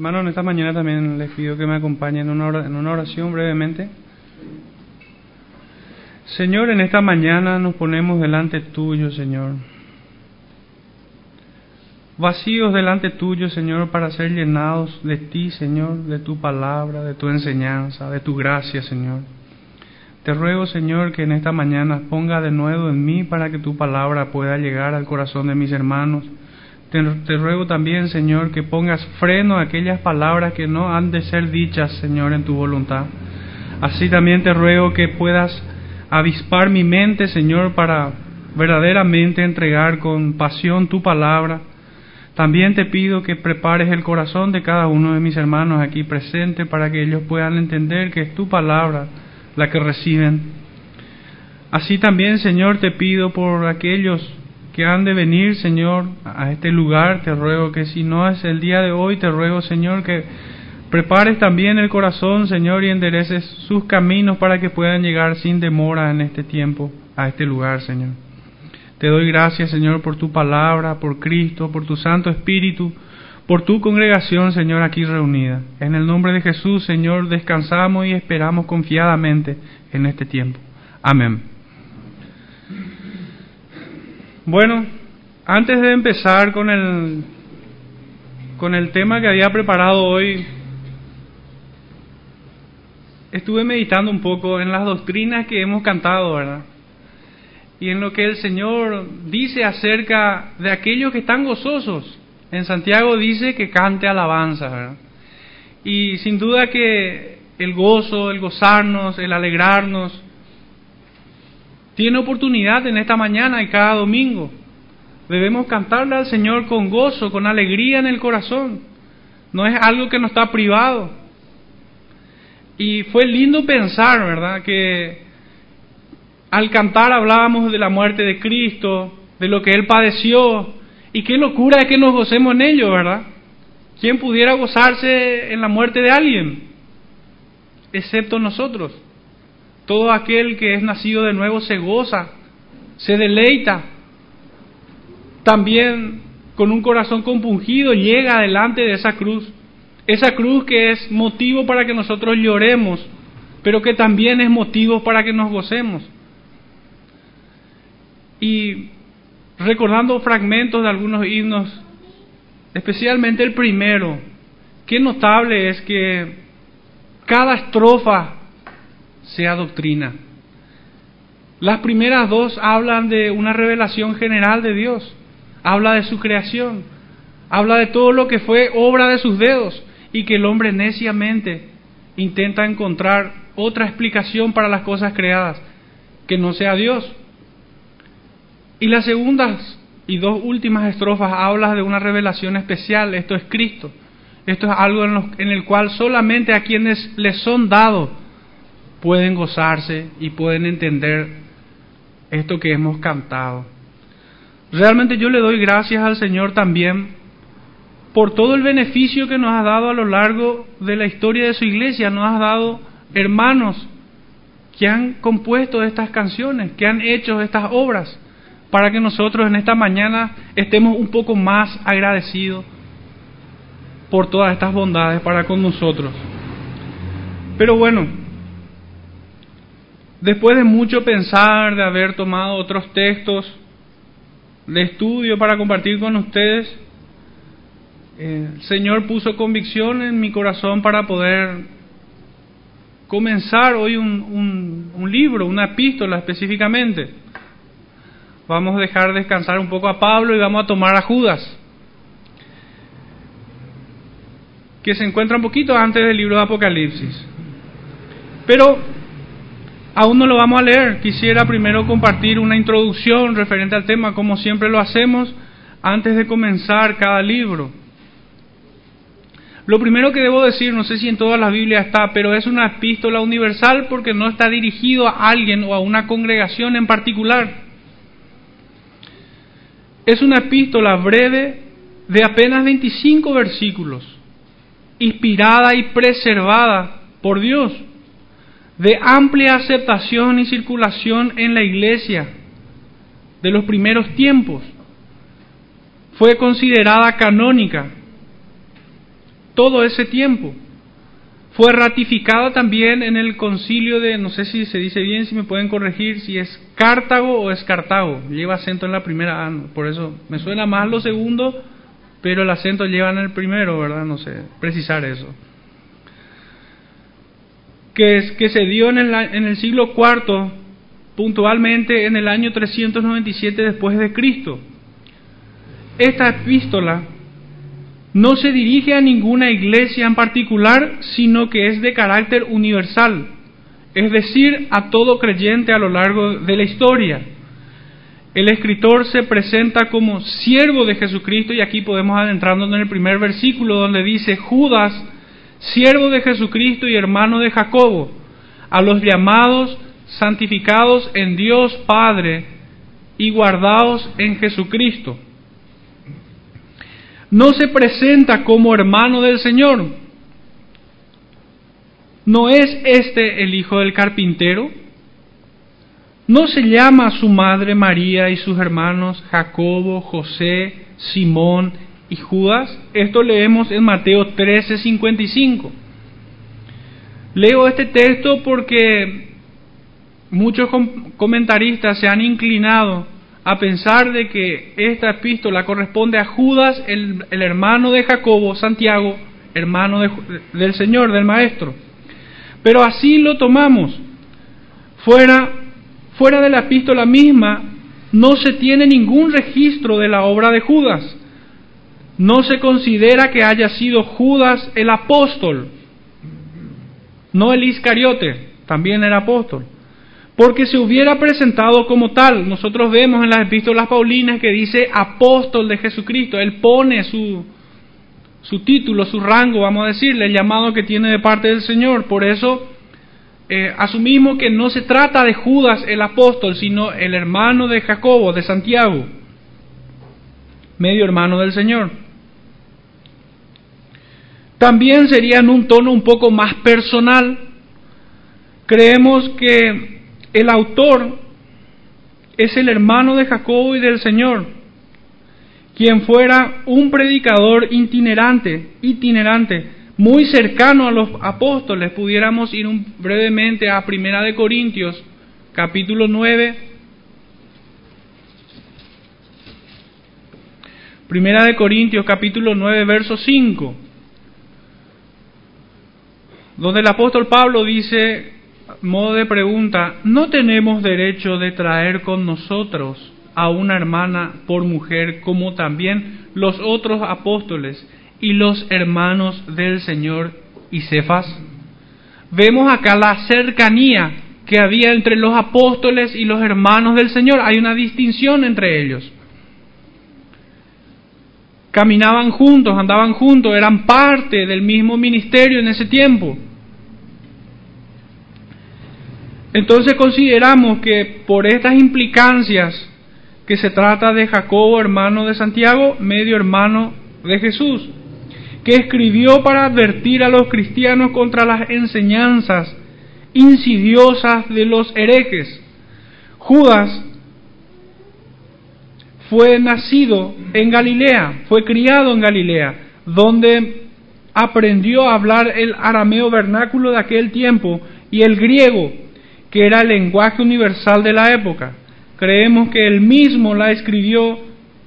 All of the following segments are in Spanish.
Hermano, en esta mañana también les pido que me acompañen en una oración brevemente. Señor, en esta mañana nos ponemos delante tuyo, Señor. Vacíos delante tuyo, Señor, para ser llenados de ti, Señor, de tu palabra, de tu enseñanza, de tu gracia, Señor. Te ruego, Señor, que en esta mañana ponga de nuevo en mí para que tu palabra pueda llegar al corazón de mis hermanos. Te, ruego también, Señor, que pongas freno a aquellas palabras que no han de ser dichas, Señor, en tu voluntad. Así también te ruego que puedas avispar mi mente, Señor, para verdaderamente entregar con pasión tu palabra. También te pido que prepares el corazón de cada uno de mis hermanos aquí presentes para que ellos puedan entender que es tu palabra la que reciben. Así también, Señor, te pido por aquellos que han de venir, Señor, a este lugar, te ruego que si no es el día de hoy, te ruego, Señor, que Prepares también el corazón, Señor, y endereces sus caminos para que puedan llegar sin demora en este tiempo a este lugar, Señor. Te doy gracias, Señor, por tu palabra, por Cristo, por tu Santo Espíritu, por tu congregación, Señor, aquí reunida. En el nombre de Jesús, Señor, descansamos y esperamos confiadamente en este tiempo. Amén. Bueno, antes de empezar con el con el tema que había preparado hoy, estuve meditando un poco en las doctrinas que hemos cantado, ¿verdad? Y en lo que el Señor dice acerca de aquellos que están gozosos. En Santiago dice que cante alabanza, ¿verdad? Y sin duda que el gozo, el gozarnos, el alegrarnos, tiene oportunidad en esta mañana y cada domingo. Debemos cantarle al Señor con gozo, con alegría en el corazón. No es algo que nos está privado. Y fue lindo pensar, ¿verdad? Que al cantar hablábamos de la muerte de Cristo, de lo que Él padeció, y qué locura es que nos gocemos en ello, ¿verdad? ¿Quién pudiera gozarse en la muerte de alguien? Excepto nosotros. Todo aquel que es nacido de nuevo se goza, se deleita. También con un corazón compungido llega delante de esa cruz esa cruz que es motivo para que nosotros lloremos, pero que también es motivo para que nos gocemos. Y recordando fragmentos de algunos himnos, especialmente el primero, qué notable es que cada estrofa sea doctrina. Las primeras dos hablan de una revelación general de Dios, habla de su creación, habla de todo lo que fue obra de sus dedos y que el hombre neciamente intenta encontrar otra explicación para las cosas creadas que no sea Dios. Y las segundas y dos últimas estrofas hablan de una revelación especial, esto es Cristo. Esto es algo en, el cual solamente a quienes les son dados pueden gozarse y pueden entender esto que hemos cantado. Realmente yo le doy gracias al Señor también por todo el beneficio que nos ha dado a lo largo de la historia de su iglesia, nos ha dado hermanos que han compuesto estas canciones, que han hecho estas obras, para que nosotros en esta mañana estemos un poco más agradecidos por todas estas bondades para con nosotros. Pero bueno, después de mucho pensar, de haber tomado otros textos de estudio para compartir con ustedes, el Señor puso convicción en mi corazón para poder comenzar hoy un, libro, una epístola específicamente. Vamos a dejar descansar un poco a Pablo y vamos a tomar a Judas, que se encuentra un poquito antes del libro de Apocalipsis. Pero aún no lo vamos a leer. Quisiera primero compartir una introducción referente al tema, como siempre lo hacemos, antes de comenzar cada libro. Lo primero que debo decir, no sé si en todas las Biblias está, pero es una epístola universal porque no está dirigido a alguien o a una congregación en particular. Es una epístola breve de apenas 25 versículos, inspirada y preservada por Dios, de amplia aceptación y circulación en la iglesia de los primeros tiempos. Fue considerada canónica todo ese tiempo. Fue ratificada también en el concilio de, no sé si se dice bien, si me pueden corregir, si es Cartago o es Cartago. Lleva acento en la primera A, por eso me suena más lo segundo, pero el acento lleva en el primero, ¿verdad? No sé, precisar eso. Que, se dio en el, en el siglo IV, puntualmente en el año 397 después de Cristo. Esta epístola no se dirige a ninguna iglesia en particular, sino que es de carácter universal, es decir, a todo creyente a lo largo de la historia. El escritor se presenta como siervo de Jesucristo y aquí podemos adentrarnos en el primer versículo donde dice Judas, siervo de Jesucristo y hermano de Jacobo, a los llamados, santificados en Dios Padre y guardados en Jesucristo no se presenta como hermano del Señor. ¿No es este el hijo del carpintero? ¿No se llama su madre María y sus hermanos Jacobo, José, Simón y Judas? Esto leemos en Mateo 13, 55. Leo este texto porque muchos comentaristas se han inclinado a pensar de que esta epístola corresponde a Judas, el, hermano de Jacobo, Santiago, hermano del Señor, del Maestro. Pero así lo tomamos. Fuera, fuera de la epístola misma no se tiene ningún registro de la obra de Judas. No se considera que haya sido Judas el apóstol, no el Iscariote, también era apóstol porque se hubiera presentado como tal. Nosotros vemos en las epístolas paulinas que dice apóstol de Jesucristo. Él pone su, su título, su rango, vamos a decirle, el llamado que tiene de parte del Señor. Por eso eh, asumimos que no se trata de Judas el apóstol, sino el hermano de Jacobo, de Santiago, medio hermano del Señor. También sería en un tono un poco más personal. Creemos que el autor es el hermano de Jacobo y del Señor, quien fuera un predicador itinerante, itinerante, muy cercano a los apóstoles. Pudiéramos ir brevemente a Primera de Corintios, capítulo 9. Primera de Corintios, capítulo 9, verso 5, donde el apóstol Pablo dice, modo de pregunta, ¿no tenemos derecho de traer con nosotros a una hermana por mujer como también los otros apóstoles y los hermanos del Señor y Cefas? Vemos acá la cercanía que había entre los apóstoles y los hermanos del Señor. Hay una distinción entre ellos. Caminaban juntos, andaban juntos, eran parte del mismo ministerio en ese tiempo. Entonces consideramos que por estas implicancias que se trata de Jacobo, hermano de Santiago, medio hermano de Jesús, que escribió para advertir a los cristianos contra las enseñanzas insidiosas de los herejes. Judas fue nacido en Galilea, fue criado en Galilea, donde aprendió a hablar el arameo vernáculo de aquel tiempo y el griego que era el lenguaje universal de la época. Creemos que él mismo la escribió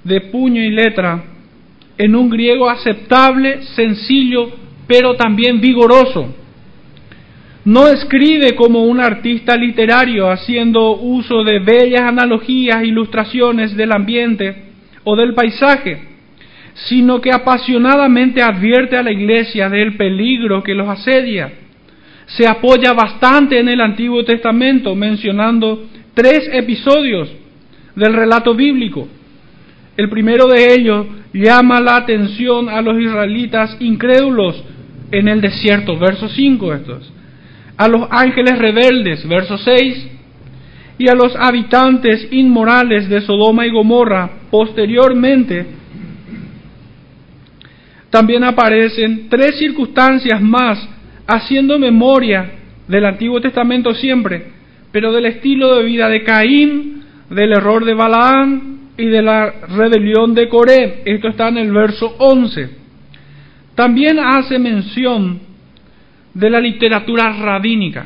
de puño y letra en un griego aceptable, sencillo, pero también vigoroso. No escribe como un artista literario haciendo uso de bellas analogías, ilustraciones del ambiente o del paisaje, sino que apasionadamente advierte a la iglesia del peligro que los asedia se apoya bastante en el Antiguo Testamento, mencionando tres episodios del relato bíblico. El primero de ellos llama la atención a los israelitas incrédulos en el desierto, verso 5 estos, a los ángeles rebeldes, verso 6, y a los habitantes inmorales de Sodoma y Gomorra posteriormente. También aparecen tres circunstancias más haciendo memoria del Antiguo Testamento siempre, pero del estilo de vida de Caín, del error de Balaán y de la rebelión de Coré. Esto está en el verso 11. También hace mención de la literatura rabínica,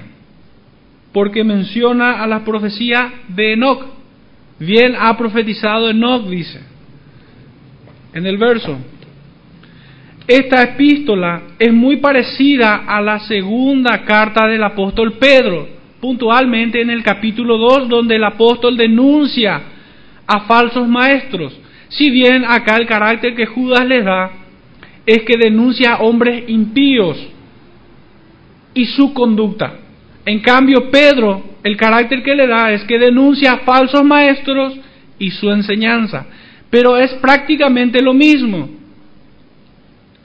porque menciona a la profecía de Enoch. Bien ha profetizado Enoch, dice, en el verso. Esta epístola es muy parecida a la segunda carta del apóstol Pedro, puntualmente en el capítulo 2, donde el apóstol denuncia a falsos maestros. Si bien acá el carácter que Judas les da es que denuncia a hombres impíos y su conducta. En cambio, Pedro, el carácter que le da es que denuncia a falsos maestros y su enseñanza. Pero es prácticamente lo mismo.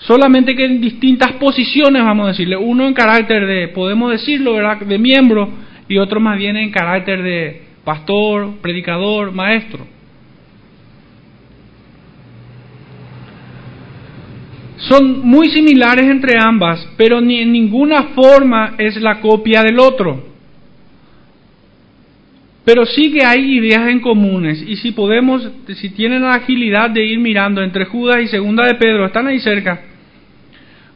Solamente que en distintas posiciones, vamos a decirle. Uno en carácter de, podemos decirlo, ¿verdad?, de miembro y otro más bien en carácter de pastor, predicador, maestro. Son muy similares entre ambas, pero ni en ninguna forma es la copia del otro. Pero sí que hay ideas en comunes y si podemos, si tienen la agilidad de ir mirando entre Judas y Segunda de Pedro, están ahí cerca,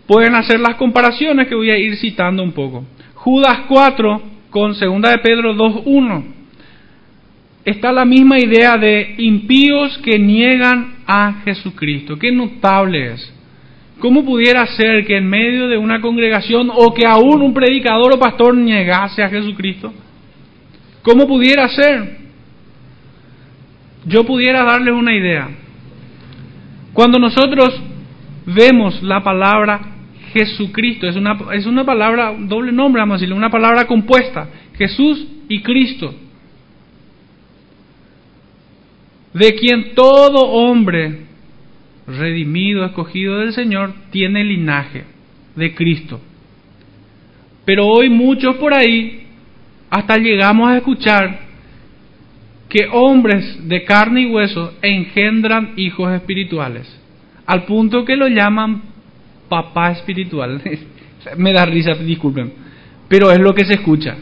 pueden hacer las comparaciones que voy a ir citando un poco. Judas 4 con Segunda de Pedro 2.1. Está la misma idea de impíos que niegan a Jesucristo. Qué notable es. ¿Cómo pudiera ser que en medio de una congregación o que aún un predicador o pastor negase a Jesucristo? ¿Cómo pudiera ser? Yo pudiera darles una idea. Cuando nosotros vemos la palabra Jesucristo, es una, es una palabra, doble nombre, vamos a decirle, una palabra compuesta, Jesús y Cristo, de quien todo hombre redimido, escogido del Señor, tiene linaje de Cristo. Pero hoy muchos por ahí hasta llegamos a escuchar que hombres de carne y hueso engendran hijos espirituales, al punto que lo llaman papá espiritual. Me da risa, disculpen, pero es lo que se escucha.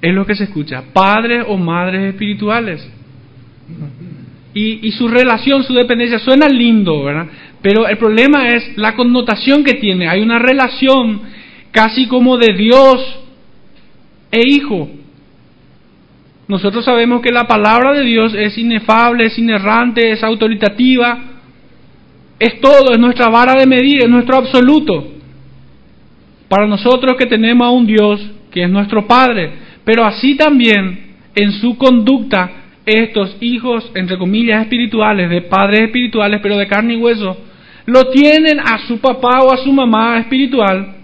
Es lo que se escucha, padres o madres espirituales y, su relación, su dependencia, suena lindo, ¿verdad? Pero el problema es la connotación que tiene. Hay una relación casi como de Dios e hijo. Nosotros sabemos que la palabra de Dios es inefable, es inerrante, es autoritativa, es todo, es nuestra vara de medir, es nuestro absoluto. Para nosotros que tenemos a un Dios que es nuestro Padre, pero así también en su conducta estos hijos, entre comillas, espirituales, de padres espirituales, pero de carne y hueso, lo tienen a su papá o a su mamá espiritual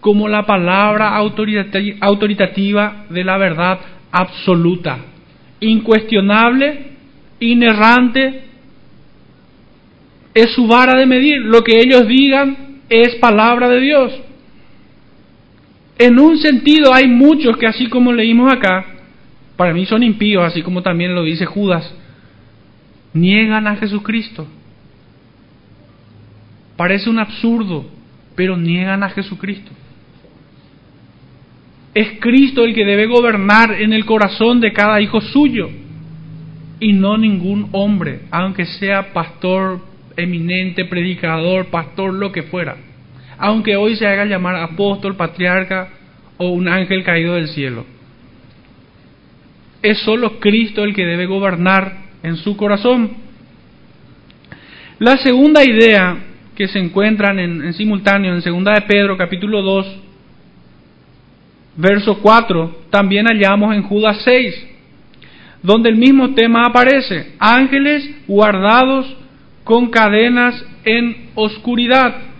como la palabra autoritativa de la verdad absoluta, incuestionable, inerrante, es su vara de medir. Lo que ellos digan es palabra de Dios. En un sentido hay muchos que así como leímos acá, para mí son impíos, así como también lo dice Judas. Niegan a Jesucristo. Parece un absurdo, pero niegan a Jesucristo. Es Cristo el que debe gobernar en el corazón de cada hijo suyo y no ningún hombre, aunque sea pastor eminente, predicador, pastor, lo que fuera. Aunque hoy se haga llamar apóstol, patriarca o un ángel caído del cielo es solo Cristo el que debe gobernar en su corazón. La segunda idea que se encuentran en, simultáneo en segunda de Pedro capítulo 2 verso 4 también hallamos en Judas 6 donde el mismo tema aparece ángeles guardados con cadenas en oscuridad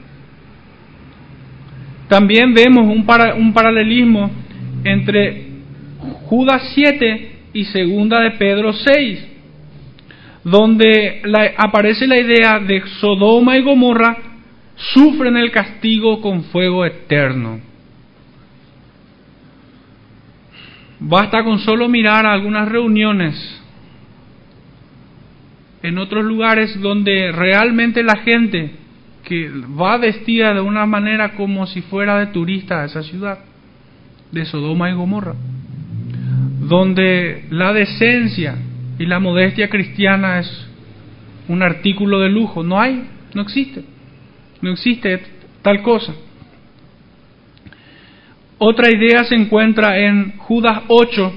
también vemos un, paralelismo entre Judas 7 y segunda de Pedro 6, donde aparece la idea de Sodoma y Gomorra sufren el castigo con fuego eterno. Basta con solo mirar algunas reuniones en otros lugares donde realmente la gente que va vestida de una manera como si fuera de turista a esa ciudad, de Sodoma y Gomorra donde la decencia y la modestia cristiana es un artículo de lujo. No hay, no existe. no existe tal cosa. Otra idea se encuentra en Judas 8,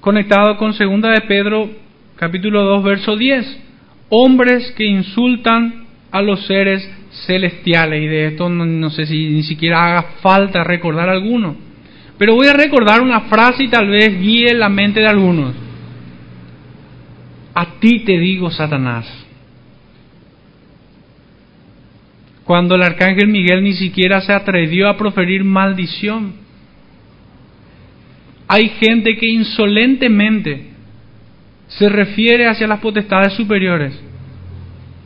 conectado con segunda de Pedro, capítulo 2, verso 10. Hombres que insultan a los seres celestiales. Y de esto no, sé si ni siquiera haga falta recordar alguno. Pero voy a recordar una frase y tal vez guíe la mente de algunos. A ti te digo, Satanás. Cuando el arcángel Miguel ni siquiera se atrevió a proferir maldición. Hay gente que insolentemente se refiere hacia las potestades superiores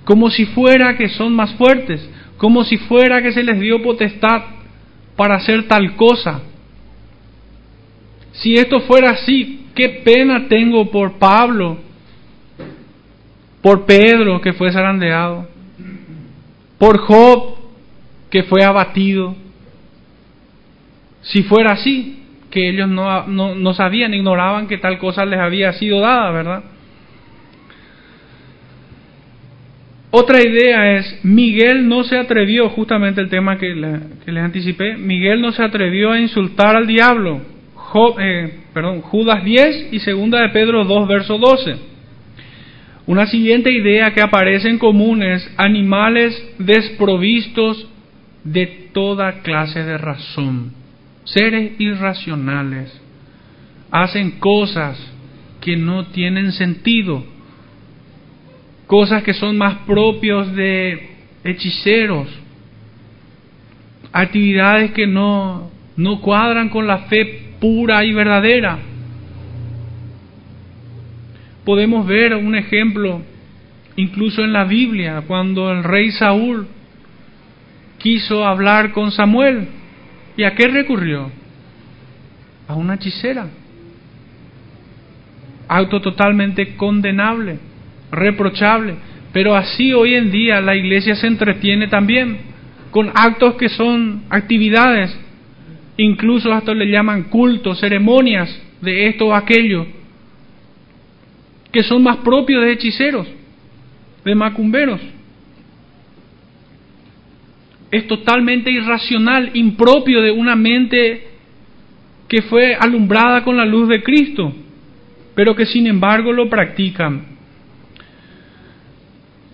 como si fuera que son más fuertes, como si fuera que se les dio potestad para hacer tal cosa. Si esto fuera así, qué pena tengo por Pablo, por Pedro que fue zarandeado, por Job que fue abatido. Si fuera así, que ellos no, no, no sabían, ignoraban que tal cosa les había sido dada, ¿verdad? Otra idea es, Miguel no se atrevió, justamente el tema que, les anticipé, Miguel no se atrevió a insultar al diablo. Eh, perdón, Judas 10 y segunda de Pedro 2, verso 12. Una siguiente idea que aparece en común es animales desprovistos de toda clase de razón, seres irracionales, hacen cosas que no tienen sentido cosas que son más propios de hechiceros, actividades que no, no cuadran con la fe pura y verdadera. Podemos ver un ejemplo incluso en la Biblia, cuando el rey Saúl quiso hablar con Samuel. ¿Y a qué recurrió? A una hechicera. Auto totalmente condenable reprochable. Pero así hoy en día la iglesia se entretiene también con actos que son actividades, incluso hasta le llaman cultos, ceremonias de esto o aquello, que son más propios de hechiceros, de macumberos. Es totalmente irracional, impropio de una mente que fue alumbrada con la luz de Cristo, pero que sin embargo lo practican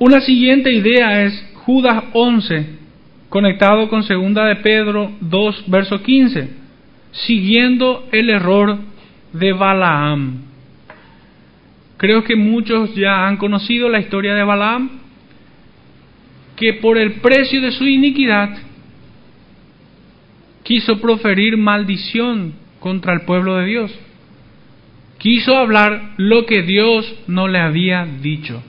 una siguiente idea es Judas 11, conectado con segunda de Pedro 2, verso 15, siguiendo el error de Balaam. Creo que muchos ya han conocido la historia de Balaam, que por el precio de su iniquidad quiso proferir maldición contra el pueblo de Dios. Quiso hablar lo que Dios no le había dicho.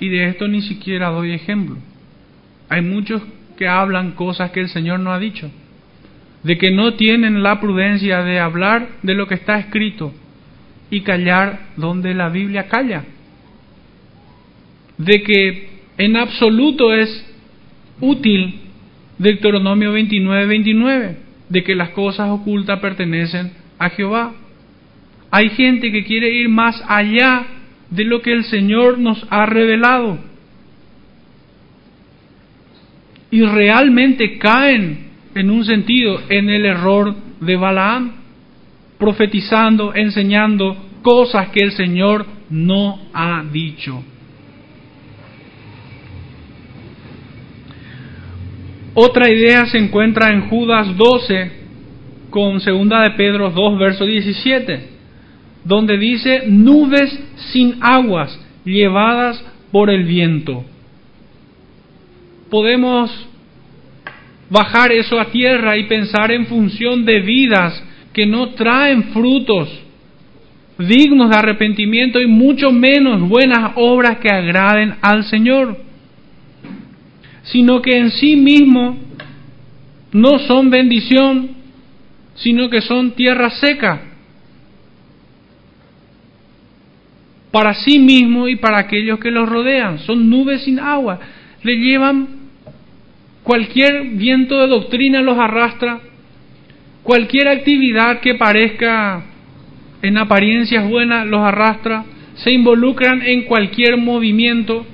Y de esto ni siquiera doy ejemplo. Hay muchos que hablan cosas que el Señor no ha dicho, de que no tienen la prudencia de hablar de lo que está escrito y callar donde la Biblia calla, de que en absoluto es útil Deuteronomio 29, 29, de que las cosas ocultas pertenecen a Jehová. Hay gente que quiere ir más allá de lo que el Señor nos ha revelado. Y realmente caen en un sentido en el error de Balaam, profetizando, enseñando cosas que el Señor no ha dicho. Otra idea se encuentra en Judas 12 con segunda de Pedro 2 verso 17 donde dice nubes sin aguas llevadas por el viento. Podemos bajar eso a tierra y pensar en función de vidas que no traen frutos dignos de arrepentimiento y mucho menos buenas obras que agraden al Señor, sino que en sí mismo no son bendición, sino que son tierra seca para sí mismo y para aquellos que los rodean. Son nubes sin agua. Le llevan cualquier viento de doctrina los arrastra, cualquier actividad que parezca en apariencias buenas los arrastra, se involucran en cualquier movimiento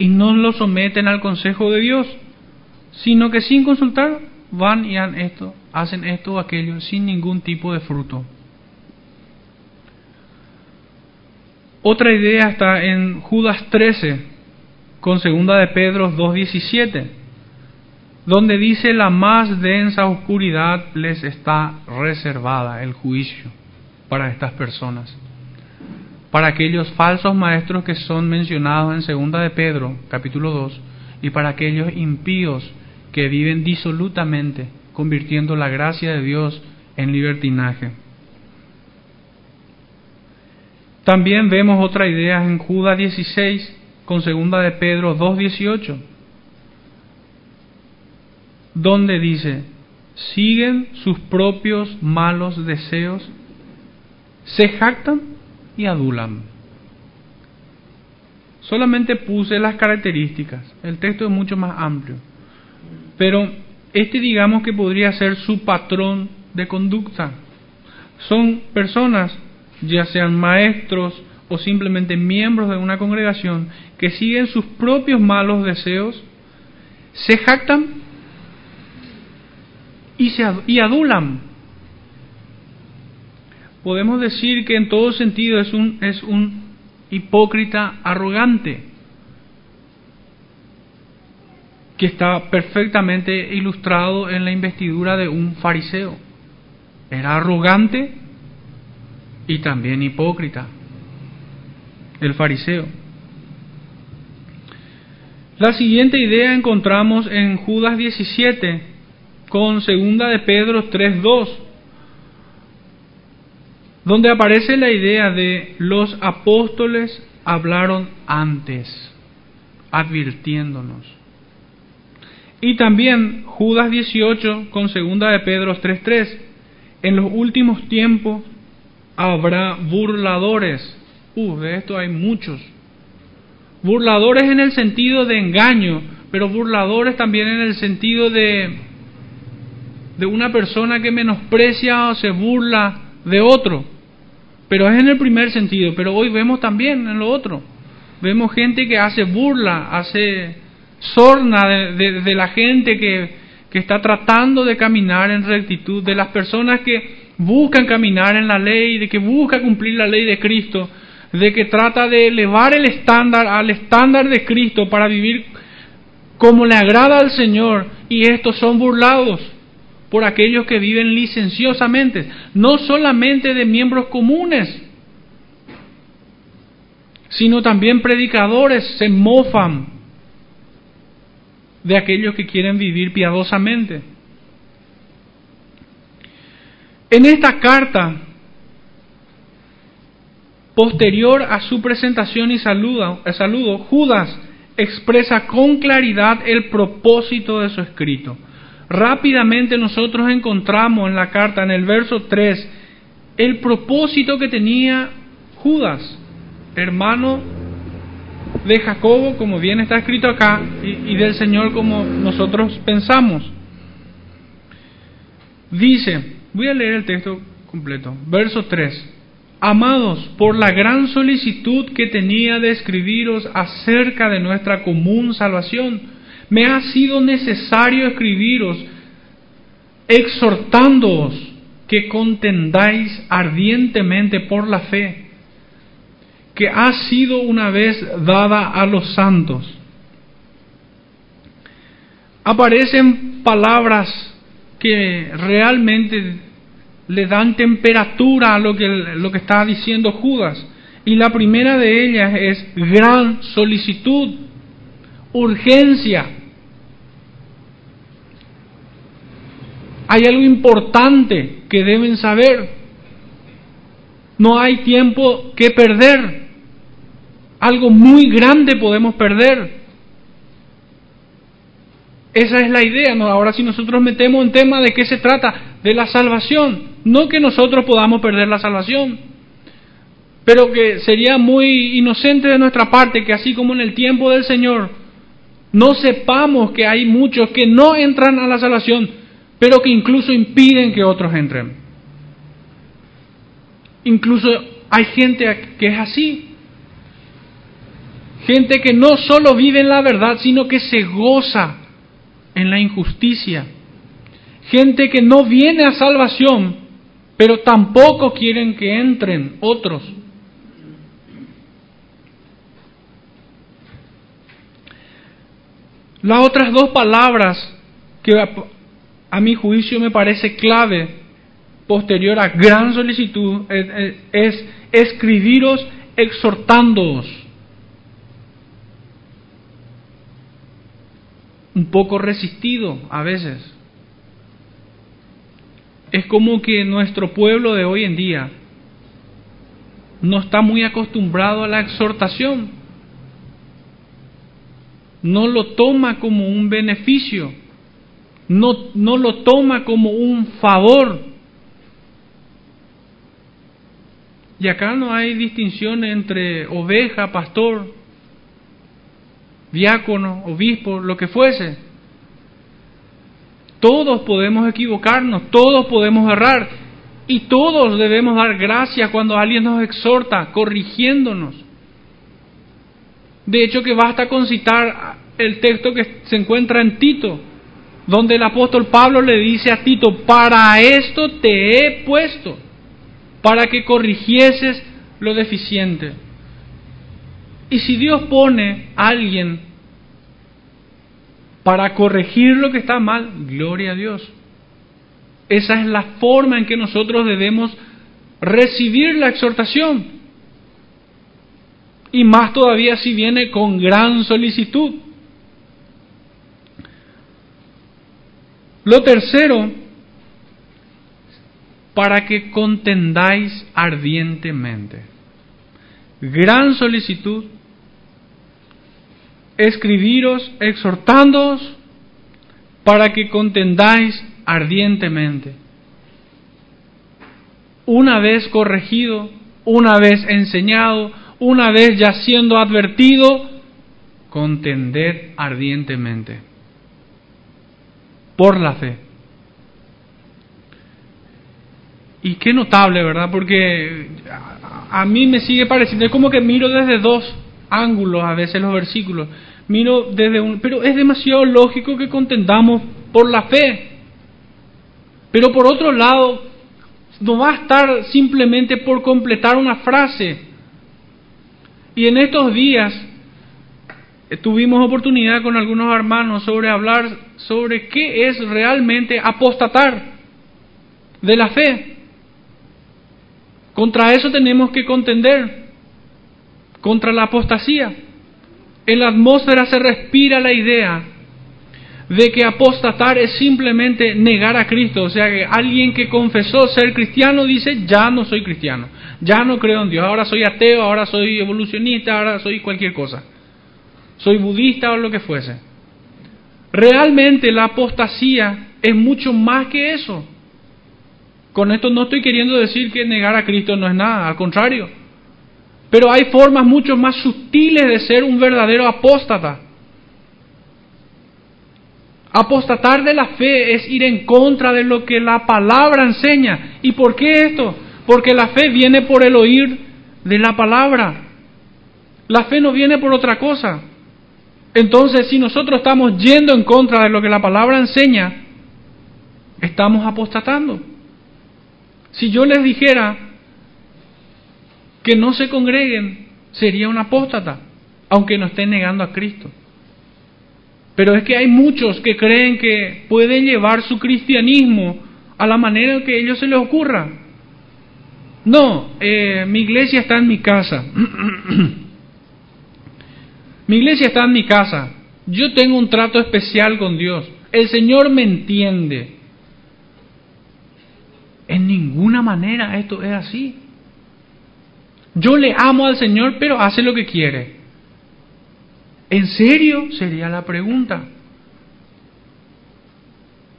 y no lo someten al consejo de Dios, sino que sin consultar van y hacen esto, hacen esto o aquello sin ningún tipo de fruto. Otra idea está en Judas 13, con segunda de Pedro 2.17, donde dice la más densa oscuridad les está reservada el juicio para estas personas. Para aquellos falsos maestros que son mencionados en segunda de Pedro, capítulo 2, y para aquellos impíos que viven disolutamente, convirtiendo la gracia de Dios en libertinaje. También vemos otra idea en Judas 16 con segunda de Pedro 2.18, donde dice, siguen sus propios malos deseos, se jactan y adulan. Solamente puse las características, el texto es mucho más amplio, pero este digamos que podría ser su patrón de conducta. Son personas ya sean maestros o simplemente miembros de una congregación que siguen sus propios malos deseos, se jactan y, se, y adulan. Podemos decir que en todo sentido es un, es un hipócrita arrogante, que está perfectamente ilustrado en la investidura de un fariseo. Era arrogante y también hipócrita, el fariseo. La siguiente idea encontramos en Judas 17 con segunda de Pedro 3.2, donde aparece la idea de los apóstoles hablaron antes, advirtiéndonos. Y también Judas 18 con segunda de Pedro 3.3, en los últimos tiempos habrá burladores. Uh, de esto hay muchos. Burladores en el sentido de engaño, pero burladores también en el sentido de, de una persona que menosprecia o se burla de otro. Pero es en el primer sentido, pero hoy vemos también en lo otro. Vemos gente que hace burla, hace sorna de, de la gente que, que está tratando de caminar en rectitud, de las personas que buscan caminar en la ley, de que busca cumplir la ley de Cristo, de que trata de elevar el estándar al estándar de Cristo para vivir como le agrada al Señor, y estos son burlados por aquellos que viven licenciosamente, no solamente de miembros comunes, sino también predicadores se mofan de aquellos que quieren vivir piadosamente. En esta carta, posterior a su presentación y saludo, saludo, Judas expresa con claridad el propósito de su escrito. Rápidamente nosotros encontramos en la carta, en el verso 3, el propósito que tenía Judas, hermano de Jacobo, como bien está escrito acá, y, del Señor como nosotros pensamos. Dice, Voy a leer el texto completo. Verso 3. Amados, por la gran solicitud que tenía de escribiros acerca de nuestra común salvación, me ha sido necesario escribiros exhortándoos que contendáis ardientemente por la fe que ha sido una vez dada a los santos. Aparecen palabras que realmente le dan temperatura a lo que, lo que está diciendo Judas. Y la primera de ellas es gran solicitud, urgencia. Hay algo importante que deben saber. No hay tiempo que perder. Algo muy grande podemos perder. Esa es la idea. Ahora si nosotros metemos en tema de qué se trata, de la salvación, no que nosotros podamos perder la salvación, pero que sería muy inocente de nuestra parte que así como en el tiempo del Señor, no sepamos que hay muchos que no entran a la salvación, pero que incluso impiden que otros entren. Incluso hay gente que es así, Gente que no solo vive en la verdad, sino que se goza en la injusticia. Gente que no viene a salvación, pero tampoco quieren que entren otros. Las otras dos palabras que a, mi juicio me parece clave posterior a gran solicitud es, es escribiros exhortándoos. Un poco resistido a veces. Es como que nuestro pueblo de hoy en día no está muy acostumbrado a la exhortación no lo toma como un beneficio, no, no lo toma como un favor. Y acá no hay distinción entre oveja, pastor, diácono, obispo, lo que fuese. Todos podemos equivocarnos, todos podemos errar y todos debemos dar gracias cuando alguien nos exhorta, corrigiéndonos. De hecho que basta con citar el texto que se encuentra en Tito, donde el apóstol Pablo le dice a Tito, para esto te he puesto, para que corrigieses lo deficiente. Y si Dios pone a alguien para corregir lo que está mal, gloria a Dios. Esa es la forma en que nosotros debemos recibir la exhortación y más todavía si viene con gran solicitud. Lo tercero, para que contendáis ardientemente. Gran solicitud, escribiros exhortándoos para que contendáis ardientemente. Una vez corregido, una vez enseñado, una vez ya siendo advertido, contender ardientemente por la fe. Y qué notable, ¿verdad? Porque a mí me sigue pareciendo, es como que miro desde dos ángulos a veces los versículos. Miro desde un, pero es demasiado lógico que contendamos por la fe. Pero por otro lado, no va a estar simplemente por completar una frase. Y en estos días tuvimos oportunidad con algunos hermanos sobre hablar sobre qué es realmente apostatar de la fe. Contra eso tenemos que contender, contra la apostasía. En la atmósfera se respira la idea de que apostatar es simplemente negar a Cristo. O sea, que alguien que confesó ser cristiano dice, ya no soy cristiano, ya no creo en Dios, ahora soy ateo, ahora soy evolucionista, ahora soy cualquier cosa. Soy budista o lo que fuese. Realmente la apostasía es mucho más que eso. Con esto no estoy queriendo decir que negar a Cristo no es nada, al contrario. Pero hay formas mucho más sutiles de ser un verdadero apóstata. Apostatar de la fe es ir en contra de lo que la palabra enseña. ¿Y por qué esto? Porque la fe viene por el oír de la palabra. La fe no viene por otra cosa. Entonces, si nosotros estamos yendo en contra de lo que la palabra enseña, estamos apostatando. Si yo les dijera que no se congreguen, sería un apóstata, aunque no estén negando a Cristo. Pero es que hay muchos que creen que pueden llevar su cristianismo a la manera que a ellos se les ocurra. No, eh, mi iglesia está en mi casa. mi iglesia está en mi casa. Yo tengo un trato especial con Dios. El Señor me entiende. En ninguna manera esto es así. Yo le amo al Señor, pero hace lo que quiere. ¿En serio? Sería la pregunta.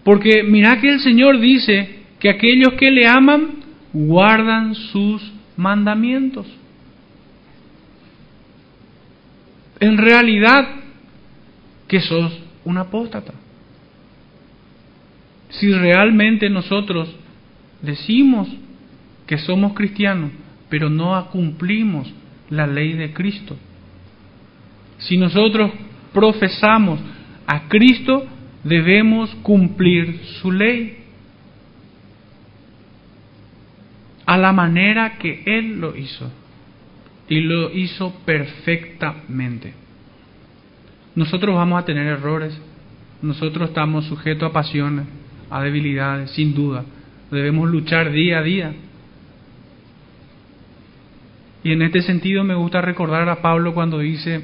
Porque mira que el Señor dice que aquellos que le aman guardan sus mandamientos. En realidad, que sos un apóstata. Si realmente nosotros decimos que somos cristianos, pero no cumplimos la ley de Cristo, Si nosotros profesamos a Cristo, debemos cumplir su ley a la manera que Él lo hizo. Y lo hizo perfectamente. Nosotros vamos a tener errores, nosotros estamos sujetos a pasiones, a debilidades, sin duda. Debemos luchar día a día. Y en este sentido me gusta recordar a Pablo cuando dice,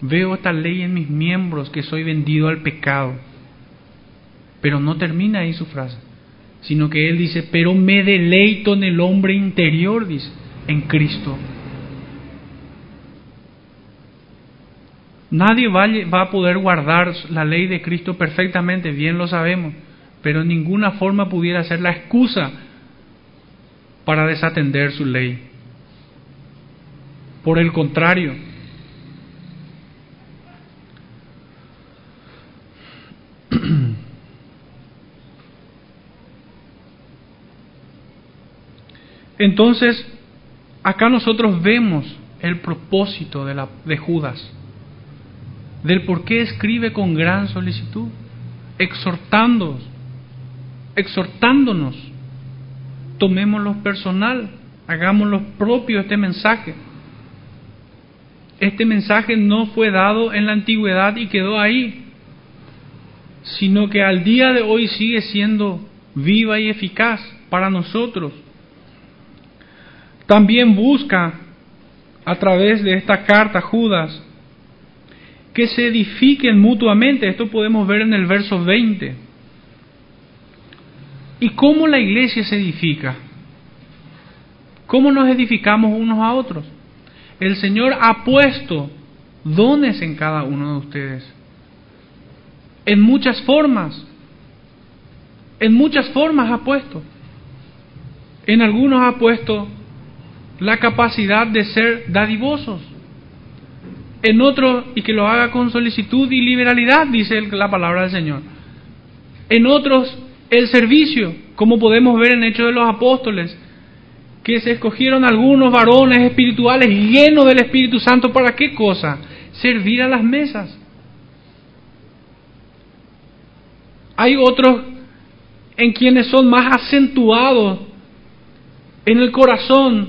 veo esta ley en mis miembros que soy vendido al pecado. Pero no termina ahí su frase, sino que él dice, pero me deleito en el hombre interior, dice, en Cristo. Nadie va a poder guardar la ley de Cristo perfectamente, bien lo sabemos, pero en ninguna forma pudiera ser la excusa para desatender su ley. Por el contrario, Entonces, acá nosotros vemos el propósito de, la, de Judas, del por qué escribe con gran solicitud, exhortándonos, exhortándonos, tomémoslo personal, hagámoslo propio este mensaje. Este mensaje no fue dado en la antigüedad y quedó ahí, sino que al día de hoy sigue siendo viva y eficaz para nosotros también busca a través de esta carta Judas que se edifiquen mutuamente. Esto podemos ver en el verso 20. ¿Y cómo la iglesia se edifica? ¿Cómo nos edificamos unos a otros? El Señor ha puesto dones en cada uno de ustedes. En muchas formas. En muchas formas ha puesto. En algunos ha puesto la capacidad de ser dadivosos. En otro, y que lo haga con solicitud y liberalidad, dice la palabra del Señor. En otros, el servicio, como podemos ver en Hechos de los Apóstoles, que se escogieron algunos varones espirituales llenos del Espíritu Santo, ¿para qué cosa? Servir a las mesas. Hay otros en quienes son más acentuados en el corazón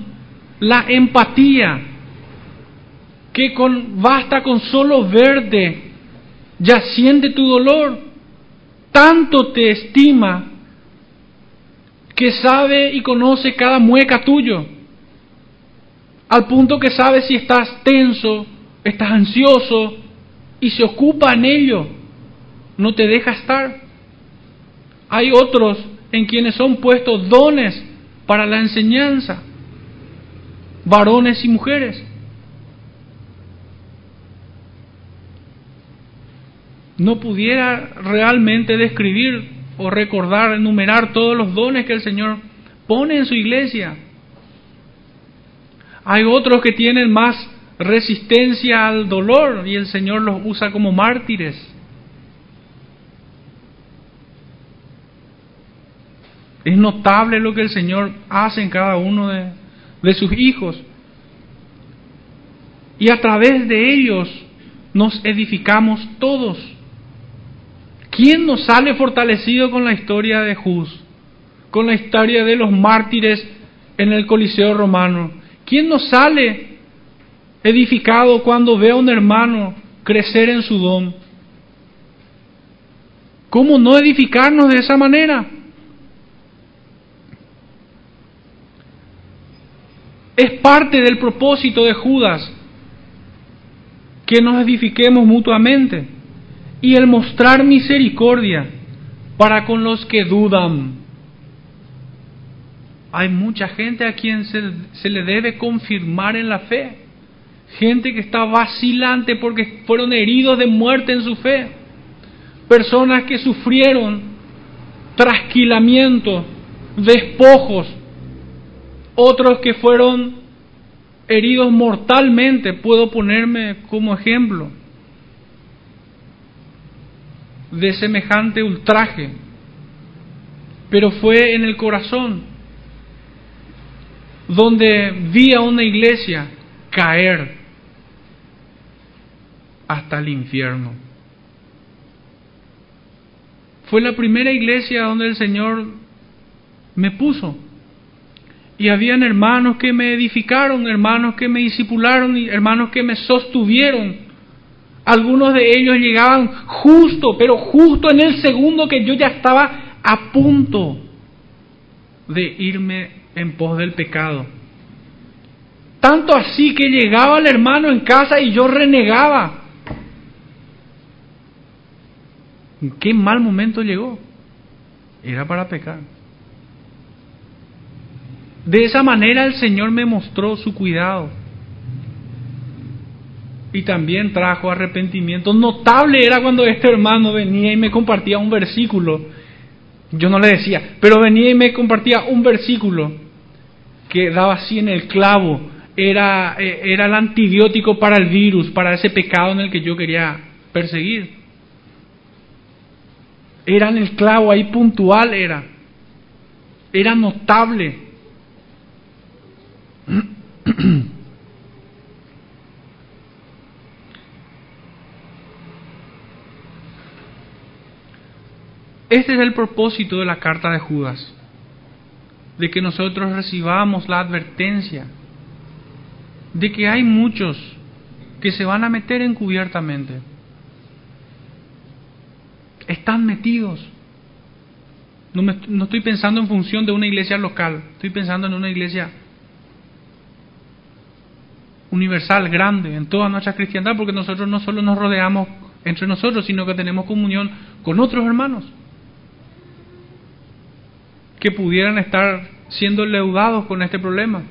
la empatía, que con, basta con solo verte, ya siente tu dolor, tanto te estima que sabe y conoce cada mueca tuyo, al punto que sabe si estás tenso, estás ansioso y se ocupa en ello, no te deja estar. Hay otros en quienes son puestos dones para la enseñanza varones y mujeres. No pudiera realmente describir o recordar, enumerar todos los dones que el Señor pone en su iglesia. Hay otros que tienen más resistencia al dolor y el Señor los usa como mártires. Es notable lo que el Señor hace en cada uno de, de sus hijos. Y a través de ellos nos edificamos todos. ¿Quién nos sale fortalecido con la historia de Jus? Con la historia de los mártires en el Coliseo romano. ¿Quién nos sale edificado cuando ve a un hermano crecer en su don? ¿Cómo no edificarnos de esa manera? Es parte del propósito de Judas que nos edifiquemos mutuamente y el mostrar misericordia para con los que dudan. Hay mucha gente a quien se, le debe confirmar en la fe. Gente que está vacilante porque fueron heridos de muerte en su fe. Personas que sufrieron trasquilamiento, despojos, otros que fueron heridos mortalmente, puedo ponerme como ejemplo de semejante ultraje, pero fue en el corazón donde vi a una iglesia caer hasta el infierno. Fue la primera iglesia donde el Señor me puso. Y habían hermanos que me edificaron, hermanos que me disipularon, y hermanos que me sostuvieron. Algunos de ellos llegaban justo, pero justo en el segundo que yo ya estaba a punto de irme en pos del pecado. Tanto así que llegaba el hermano en casa y yo renegaba. ¿En qué mal momento llegó? Era para pecar. De esa manera el Señor me mostró su cuidado. Y también trajo arrepentimiento. Notable era cuando este hermano venía y me compartía un versículo. Yo no le decía, pero venía y me compartía un versículo que daba así en el clavo. Era, eh, era el antibiótico para el virus, para ese pecado en el que yo quería perseguir. Era en el clavo, ahí puntual era. Era notable. Este es el propósito de la carta de Judas, de que nosotros recibamos la advertencia de que hay muchos que se van a meter encubiertamente están metidos. No, me, no estoy pensando en función de una iglesia local, estoy pensando en una iglesia universal, grande, en toda nuestra cristiandad, porque nosotros no solo nos rodeamos entre nosotros, sino que tenemos comunión con otros hermanos que pudieran estar siendo leudados con este problema.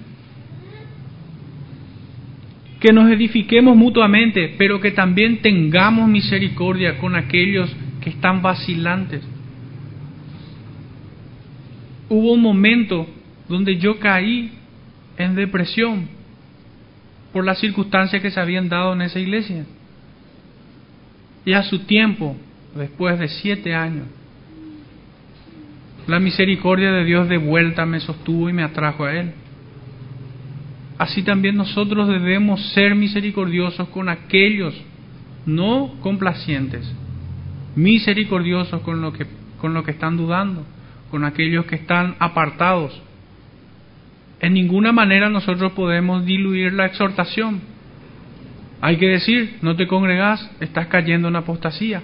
Que nos edifiquemos mutuamente, pero que también tengamos misericordia con aquellos que están vacilantes. Hubo un momento donde yo caí en depresión por las circunstancias que se habían dado en esa iglesia. Y a su tiempo, después de siete años, la misericordia de Dios de vuelta me sostuvo y me atrajo a Él. Así también nosotros debemos ser misericordiosos con aquellos no complacientes, misericordiosos con lo que, con lo que están dudando, con aquellos que están apartados. En ninguna manera nosotros podemos diluir la exhortación. Hay que decir, no te congregas, estás cayendo en apostasía,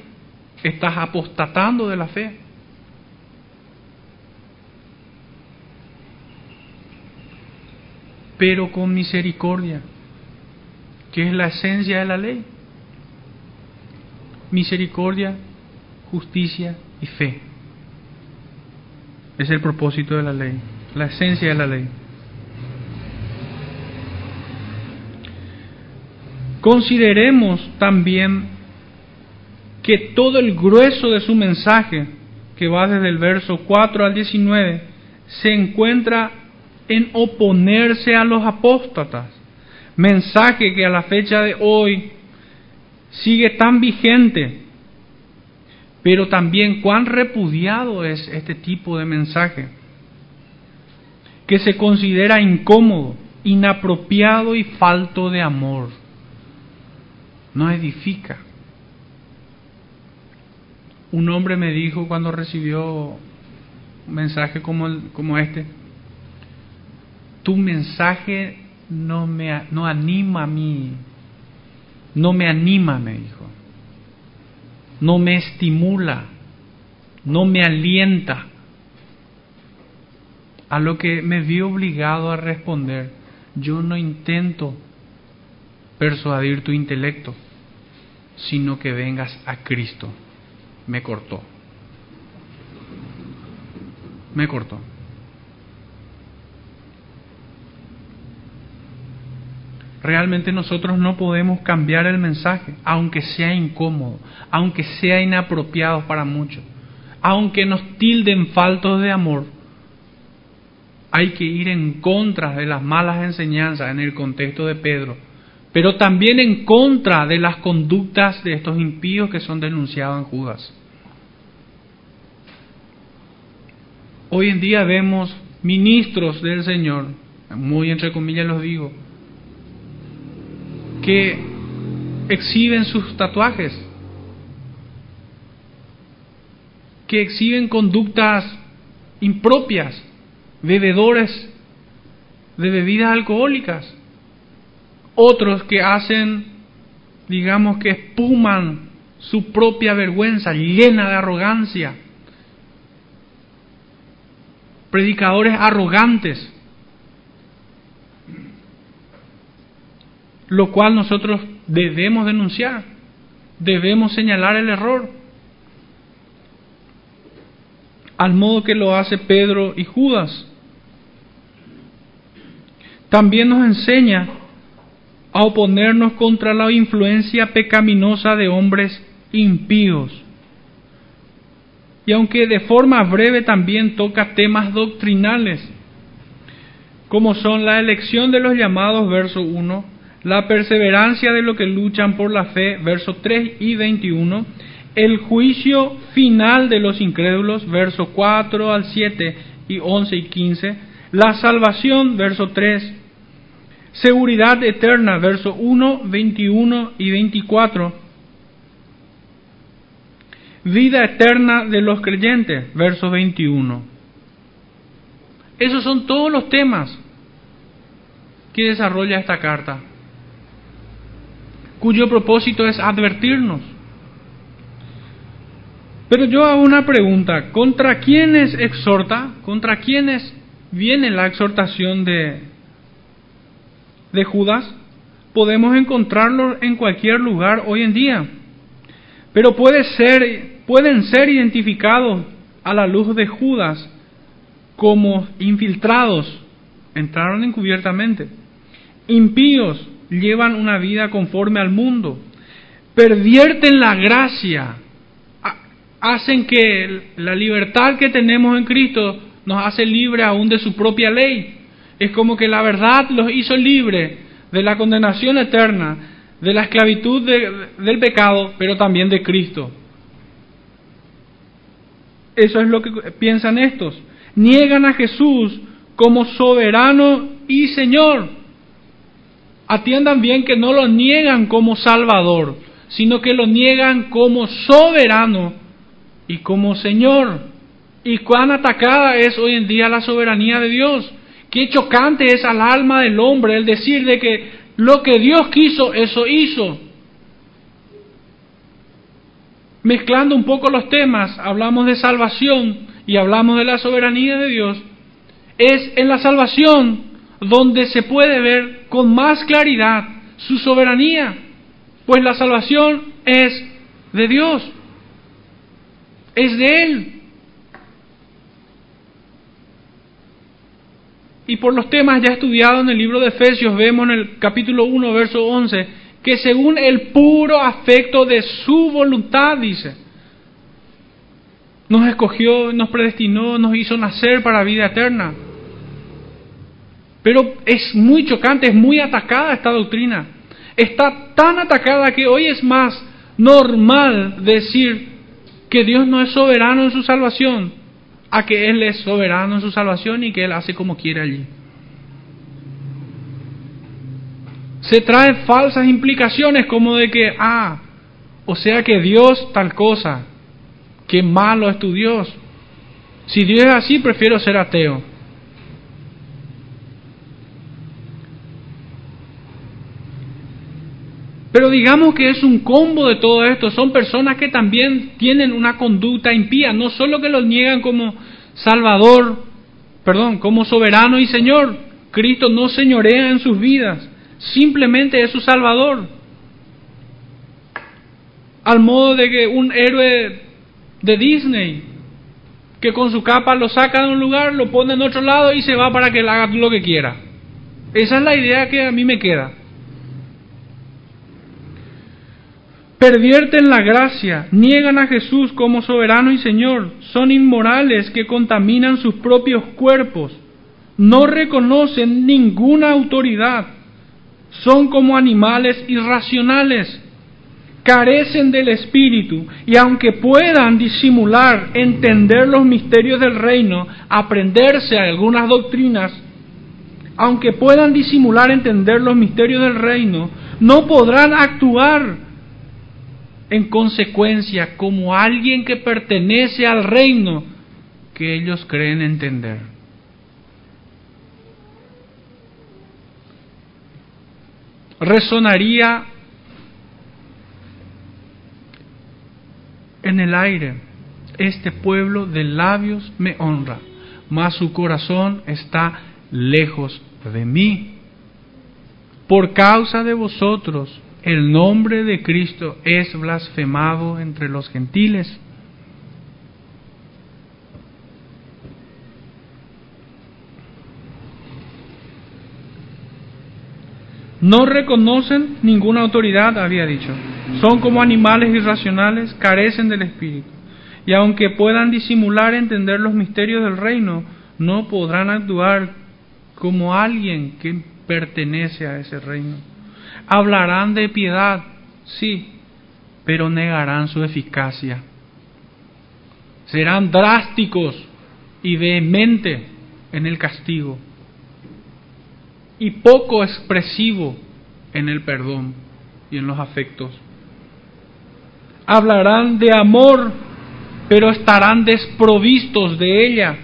estás apostatando de la fe. Pero con misericordia, que es la esencia de la ley. Misericordia justicia y fe. Es el propósito de la ley, la esencia de la ley. Consideremos también que todo el grueso de su mensaje, que va desde el verso 4 al 19, se encuentra en oponerse a los apóstatas. Mensaje que a la fecha de hoy sigue tan vigente pero también cuán repudiado es este tipo de mensaje, que se considera incómodo, inapropiado y falto de amor. No edifica. Un hombre me dijo cuando recibió un mensaje como, como este, tu mensaje no me no anima a mí, no me anima, me dijo no me estimula, no me alienta. A lo que me vi obligado a responder, yo no intento persuadir tu intelecto, sino que vengas a Cristo. Me cortó. Me cortó. Realmente nosotros no podemos cambiar el mensaje, aunque sea incómodo, aunque sea inapropiado para muchos, aunque nos tilden faltos de amor. Hay que ir en contra de las malas enseñanzas en el contexto de Pedro, pero también en contra de las conductas de estos impíos que son denunciados en Judas. Hoy en día vemos ministros del Señor, muy entre comillas los digo, que exhiben sus tatuajes, que exhiben conductas impropias, bebedores de bebidas alcohólicas, otros que hacen, digamos que espuman su propia vergüenza llena de arrogancia, predicadores arrogantes, lo cual nosotros debemos denunciar, debemos señalar el error, al modo que lo hace Pedro y Judas. También nos enseña a oponernos contra la influencia pecaminosa de hombres impíos. Y aunque de forma breve también toca temas doctrinales, como son la elección de los llamados, verso 1, la perseverancia de los que luchan por la fe, verso 3 y 21, el juicio final de los incrédulos, verso 4 al 7 y 11 y 15, la salvación, verso 3, seguridad eterna, verso 1, 21 y 24, vida eterna de los creyentes, verso 21. Esos son todos los temas que desarrolla esta carta cuyo propósito es advertirnos. Pero yo hago una pregunta, ¿contra quiénes exhorta? ¿Contra quiénes viene la exhortación de, de Judas? Podemos encontrarlo en cualquier lugar hoy en día, pero puede ser, pueden ser identificados a la luz de Judas como infiltrados, entraron encubiertamente, impíos, llevan una vida conforme al mundo, pervierten la gracia, hacen que la libertad que tenemos en Cristo nos hace libre aún de su propia ley. Es como que la verdad los hizo libre de la condenación eterna, de la esclavitud del pecado, pero también de Cristo. Eso es lo que piensan estos. Niegan a Jesús como soberano y Señor. Atiendan bien que no lo niegan como Salvador, sino que lo niegan como soberano y como Señor. Y cuán atacada es hoy en día la soberanía de Dios. Qué chocante es al alma del hombre el decir de que lo que Dios quiso, eso hizo. Mezclando un poco los temas, hablamos de salvación y hablamos de la soberanía de Dios. Es en la salvación donde se puede ver con más claridad su soberanía, pues la salvación es de Dios, es de Él. Y por los temas ya estudiados en el libro de Efesios, vemos en el capítulo 1, verso 11, que según el puro afecto de su voluntad, dice, nos escogió, nos predestinó, nos hizo nacer para vida eterna. Pero es muy chocante, es muy atacada esta doctrina. Está tan atacada que hoy es más normal decir que Dios no es soberano en su salvación, a que Él es soberano en su salvación y que Él hace como quiere allí. Se traen falsas implicaciones como de que, ah, o sea que Dios tal cosa, qué malo es tu Dios. Si Dios es así, prefiero ser ateo. Pero digamos que es un combo de todo esto. Son personas que también tienen una conducta impía, no solo que los niegan como Salvador, perdón, como soberano y Señor. Cristo no señorea en sus vidas, simplemente es su Salvador. Al modo de que un héroe de Disney, que con su capa lo saca de un lugar, lo pone en otro lado y se va para que él haga lo que quiera. Esa es la idea que a mí me queda. Pervierten la gracia, niegan a Jesús como soberano y Señor, son inmorales que contaminan sus propios cuerpos, no reconocen ninguna autoridad, son como animales irracionales, carecen del Espíritu y aunque puedan disimular, entender los misterios del reino, aprenderse algunas doctrinas, aunque puedan disimular entender los misterios del reino, no podrán actuar en consecuencia como alguien que pertenece al reino que ellos creen entender. Resonaría en el aire, este pueblo de labios me honra, mas su corazón está lejos de mí. Por causa de vosotros, el nombre de Cristo es blasfemado entre los gentiles. No reconocen ninguna autoridad, había dicho. Son como animales irracionales, carecen del espíritu. Y aunque puedan disimular entender los misterios del reino, no podrán actuar como alguien que pertenece a ese reino. Hablarán de piedad, sí, pero negarán su eficacia. Serán drásticos y vehementes en el castigo y poco expresivo en el perdón y en los afectos. Hablarán de amor, pero estarán desprovistos de ella.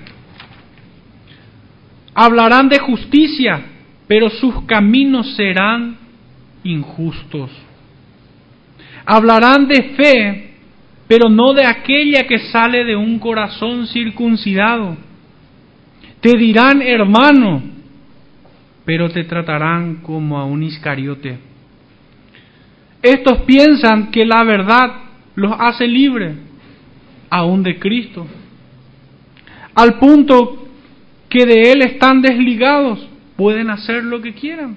Hablarán de justicia, pero sus caminos serán injustos. Hablarán de fe, pero no de aquella que sale de un corazón circuncidado. Te dirán, hermano, pero te tratarán como a un iscariote. Estos piensan que la verdad los hace libres, aún de Cristo, al punto que de Él están desligados, pueden hacer lo que quieran.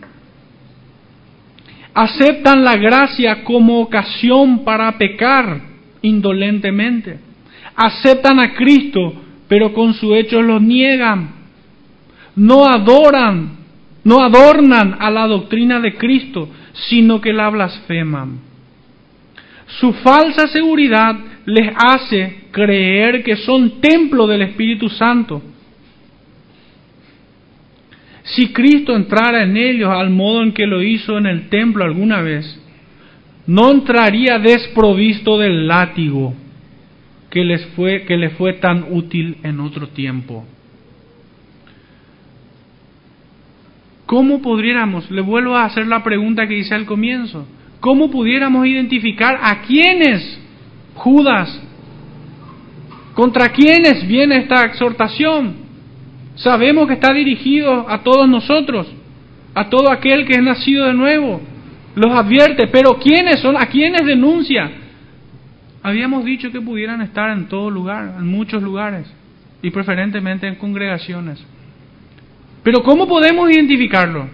Aceptan la gracia como ocasión para pecar indolentemente. Aceptan a Cristo, pero con su hecho lo niegan. No adoran no adornan a la doctrina de Cristo, sino que la blasfeman. Su falsa seguridad les hace creer que son templo del Espíritu Santo. Si Cristo entrara en ellos al modo en que lo hizo en el templo alguna vez, no entraría desprovisto del látigo que les fue que le fue tan útil en otro tiempo. ¿Cómo pudiéramos, le vuelvo a hacer la pregunta que hice al comienzo, cómo pudiéramos identificar a quiénes, Judas, contra quiénes viene esta exhortación? Sabemos que está dirigido a todos nosotros, a todo aquel que es nacido de nuevo, los advierte, pero ¿quiénes son? ¿A quiénes denuncia? Habíamos dicho que pudieran estar en todo lugar, en muchos lugares, y preferentemente en congregaciones. Pero ¿cómo podemos identificarlo?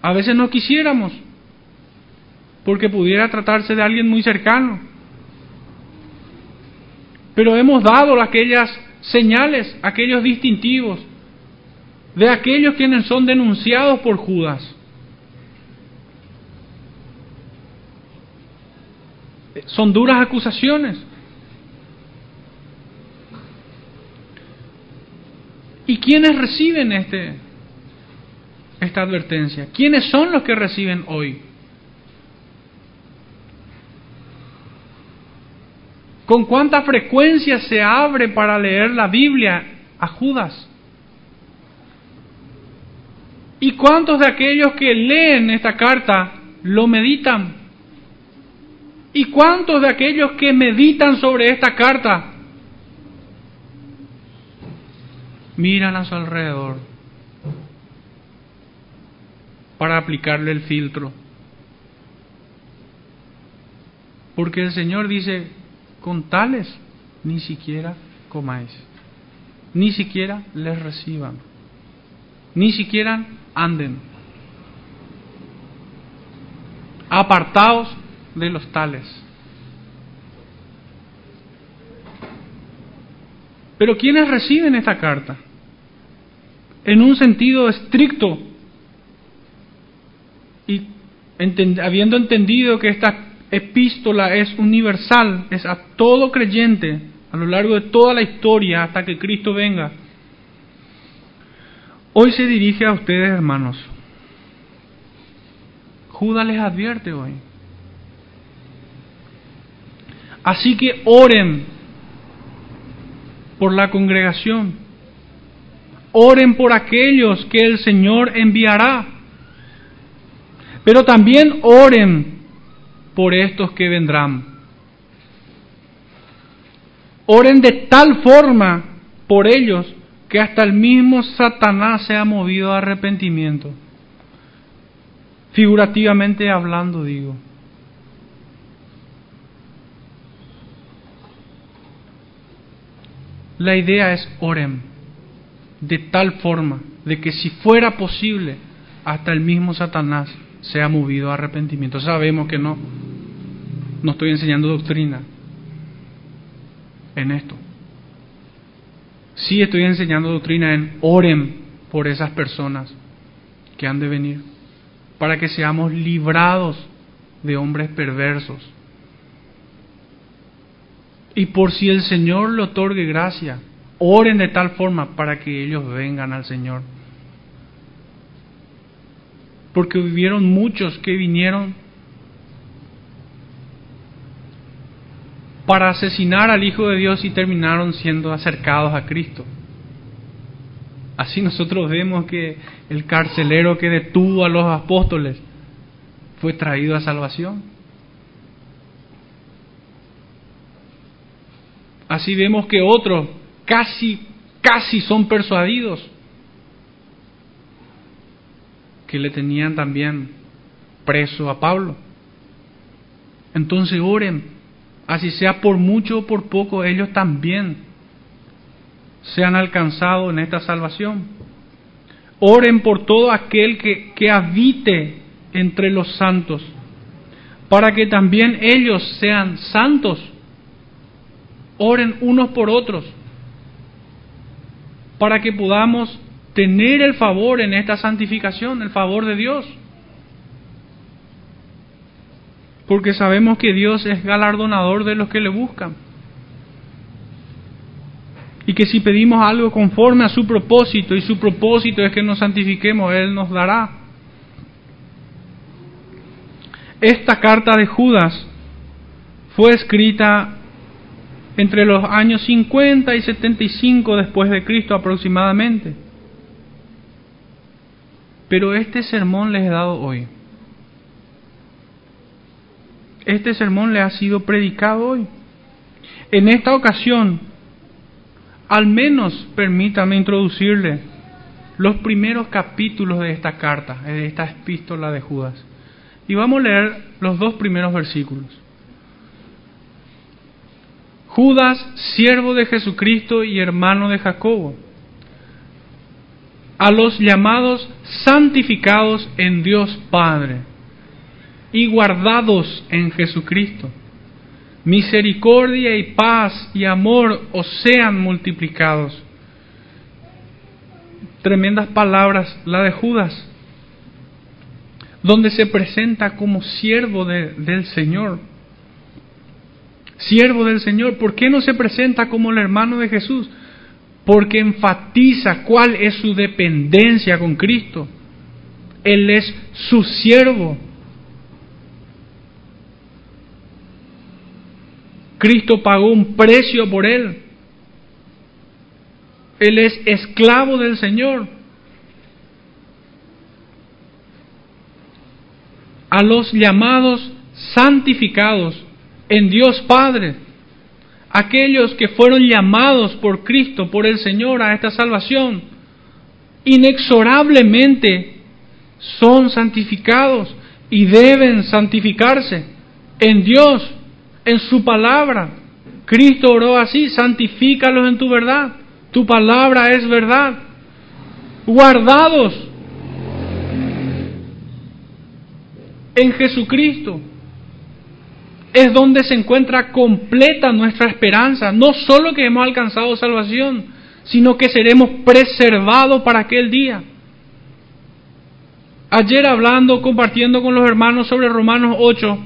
A veces no quisiéramos, porque pudiera tratarse de alguien muy cercano. Pero hemos dado aquellas señales, aquellos distintivos de aquellos quienes son denunciados por Judas. Son duras acusaciones. ¿Y quiénes reciben este, esta advertencia? ¿Quiénes son los que reciben hoy? ¿Con cuánta frecuencia se abre para leer la Biblia a Judas? ¿Y cuántos de aquellos que leen esta carta lo meditan? ¿Y cuántos de aquellos que meditan sobre esta carta miran a su alrededor para aplicarle el filtro. Porque el Señor dice, con tales ni siquiera comáis, ni siquiera les reciban, ni siquiera anden. Apartaos de los tales. Pero ¿quiénes reciben esta carta? en un sentido estricto y habiendo entendido que esta epístola es universal, es a todo creyente a lo largo de toda la historia hasta que Cristo venga. Hoy se dirige a ustedes, hermanos. Judas les advierte hoy. Así que oren por la congregación. Oren por aquellos que el Señor enviará. Pero también oren por estos que vendrán. Oren de tal forma por ellos que hasta el mismo Satanás se ha movido a arrepentimiento. Figurativamente hablando, digo. La idea es oren de tal forma de que si fuera posible, hasta el mismo Satanás se ha movido a arrepentimiento. Sabemos que no, no estoy enseñando doctrina en esto. Sí estoy enseñando doctrina en oren por esas personas que han de venir, para que seamos librados de hombres perversos. Y por si el Señor le otorgue gracia, oren de tal forma para que ellos vengan al Señor. Porque vivieron muchos que vinieron para asesinar al Hijo de Dios y terminaron siendo acercados a Cristo. Así nosotros vemos que el carcelero que detuvo a los apóstoles fue traído a salvación. Así vemos que otros casi, casi son persuadidos, que le tenían también preso a Pablo. Entonces oren así sea por mucho o por poco, ellos también sean alcanzados en esta salvación. Oren por todo aquel que, que habite entre los santos, para que también ellos sean santos. Oren unos por otros, para que podamos tener el favor en esta santificación, el favor de Dios porque sabemos que Dios es galardonador de los que le buscan. Y que si pedimos algo conforme a su propósito, y su propósito es que nos santifiquemos, Él nos dará. Esta carta de Judas fue escrita entre los años 50 y 75 después de Cristo aproximadamente. Pero este sermón les he dado hoy este sermón le ha sido predicado hoy. En esta ocasión, al menos permítame introducirle los primeros capítulos de esta carta, de esta epístola de Judas. Y vamos a leer los dos primeros versículos. Judas, siervo de Jesucristo y hermano de Jacobo, a los llamados santificados en Dios Padre y guardados en Jesucristo. Misericordia y paz y amor os sean multiplicados. Tremendas palabras, la de Judas, donde se presenta como siervo del Señor. Siervo del Señor, ¿por qué no se presenta como el hermano de Jesús? Porque enfatiza cuál es su dependencia con Cristo. Él es su siervo Cristo pagó un precio por él. Él es esclavo del Señor. A los llamados santificados en Dios Padre, aquellos que fueron llamados por Cristo, por el Señor a esta salvación, inexorablemente son santificados y deben santificarse en Dios en su palabra. Cristo oró así, santifícalos en tu verdad. Tu palabra es verdad. Guardados en Jesucristo es donde se encuentra completa nuestra esperanza. No solo que hemos alcanzado salvación, sino que seremos preservados para aquel día. Ayer hablando, compartiendo con los hermanos sobre Romanos 8,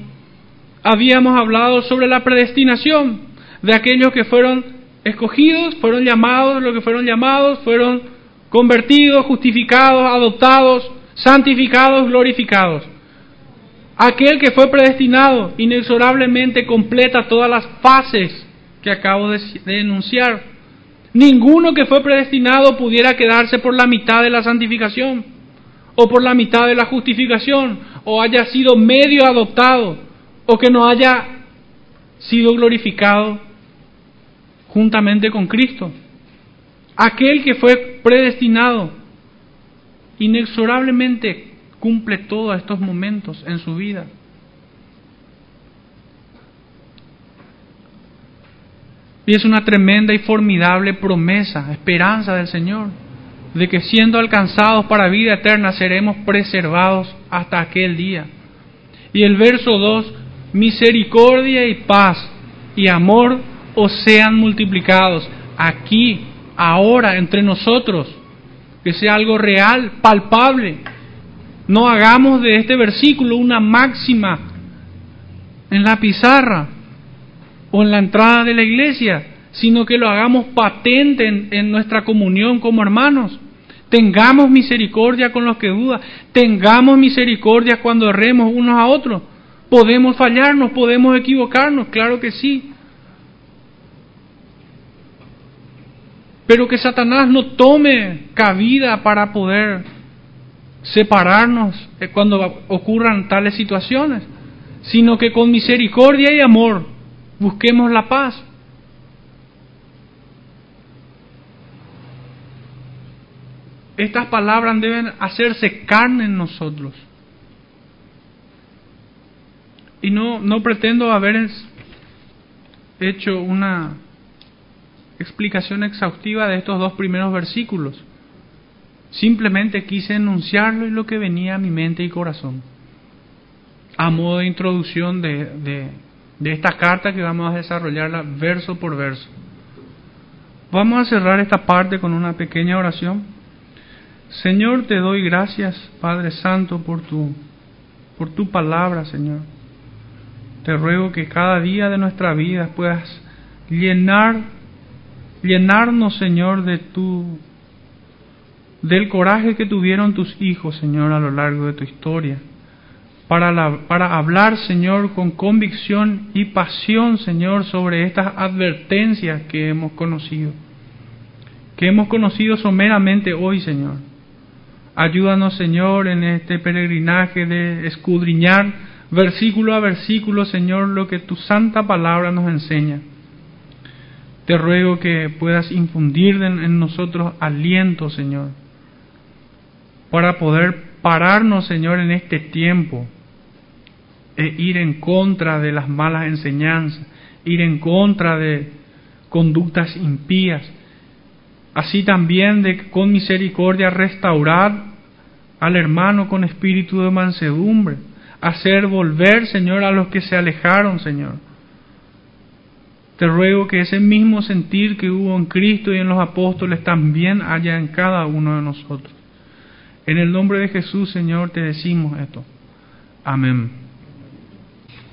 habíamos hablado sobre la predestinación de aquellos que fueron escogidos, fueron llamados, los que fueron llamados, fueron convertidos, justificados, adoptados, santificados, glorificados. Aquel que fue predestinado inexorablemente completa todas las fases que acabo de, enunciar. Ninguno que fue predestinado pudiera quedarse por la mitad de la santificación o por la mitad de la justificación o haya sido medio adoptado o que no haya sido glorificado juntamente con Cristo. Aquel que fue predestinado inexorablemente cumple todos estos momentos en su vida. Y es una tremenda y formidable promesa, esperanza del Señor, de que siendo alcanzados para vida eterna seremos preservados hasta aquel día. Y el verso 2, misericordia y paz y amor os sean multiplicados aquí, ahora, entre nosotros, que sea algo real, palpable. No hagamos de este versículo una máxima en la pizarra, o en la entrada de la iglesia, sino que lo hagamos patente en, nuestra comunión como hermanos. Tengamos misericordia con los que dudan, tengamos misericordia cuando erremos unos a otros. Podemos fallarnos, podemos equivocarnos, claro que sí. Pero que Satanás no tome cabida para poder separarnos cuando ocurran tales situaciones, sino que con misericordia y amor Busquemos la paz. Estas palabras deben hacerse carne en nosotros. Y no, no pretendo haber hecho una explicación exhaustiva de estos dos primeros versículos. Simplemente quise enunciarlo y lo que venía a mi mente y corazón. A modo de introducción de, de esta carta que vamos a desarrollarla verso por verso. Vamos a cerrar esta parte con una pequeña oración. Señor, te doy gracias, Padre Santo, por tu, por tu palabra, Señor. Te ruego que cada día de nuestra vida puedas llenar, llenarnos, Señor, de tu, del coraje que tuvieron tus hijos, Señor, a lo largo de tu historia para, para hablar, Señor, con convicción y pasión, Señor, sobre estas advertencias que hemos conocido, que hemos conocido someramente hoy, Señor. Ayúdanos, Señor, en este peregrinaje de escudriñar versículo a versículo, Señor, lo que tu santa palabra nos enseña. Te ruego que puedas infundir en nosotros aliento, Señor, para poder pararnos, Señor, en este tiempo e ir en contra de las malas enseñanzas, ir en contra de conductas impías. Así también de con misericordia restaurar al hermano con espíritu de mansedumbre, hacer volver, Señor, a los que se alejaron, Señor. Te ruego que ese mismo sentir que hubo en Cristo y en los apóstoles también haya en cada uno de nosotros. En el nombre de Jesús, Señor, te decimos esto. Amén.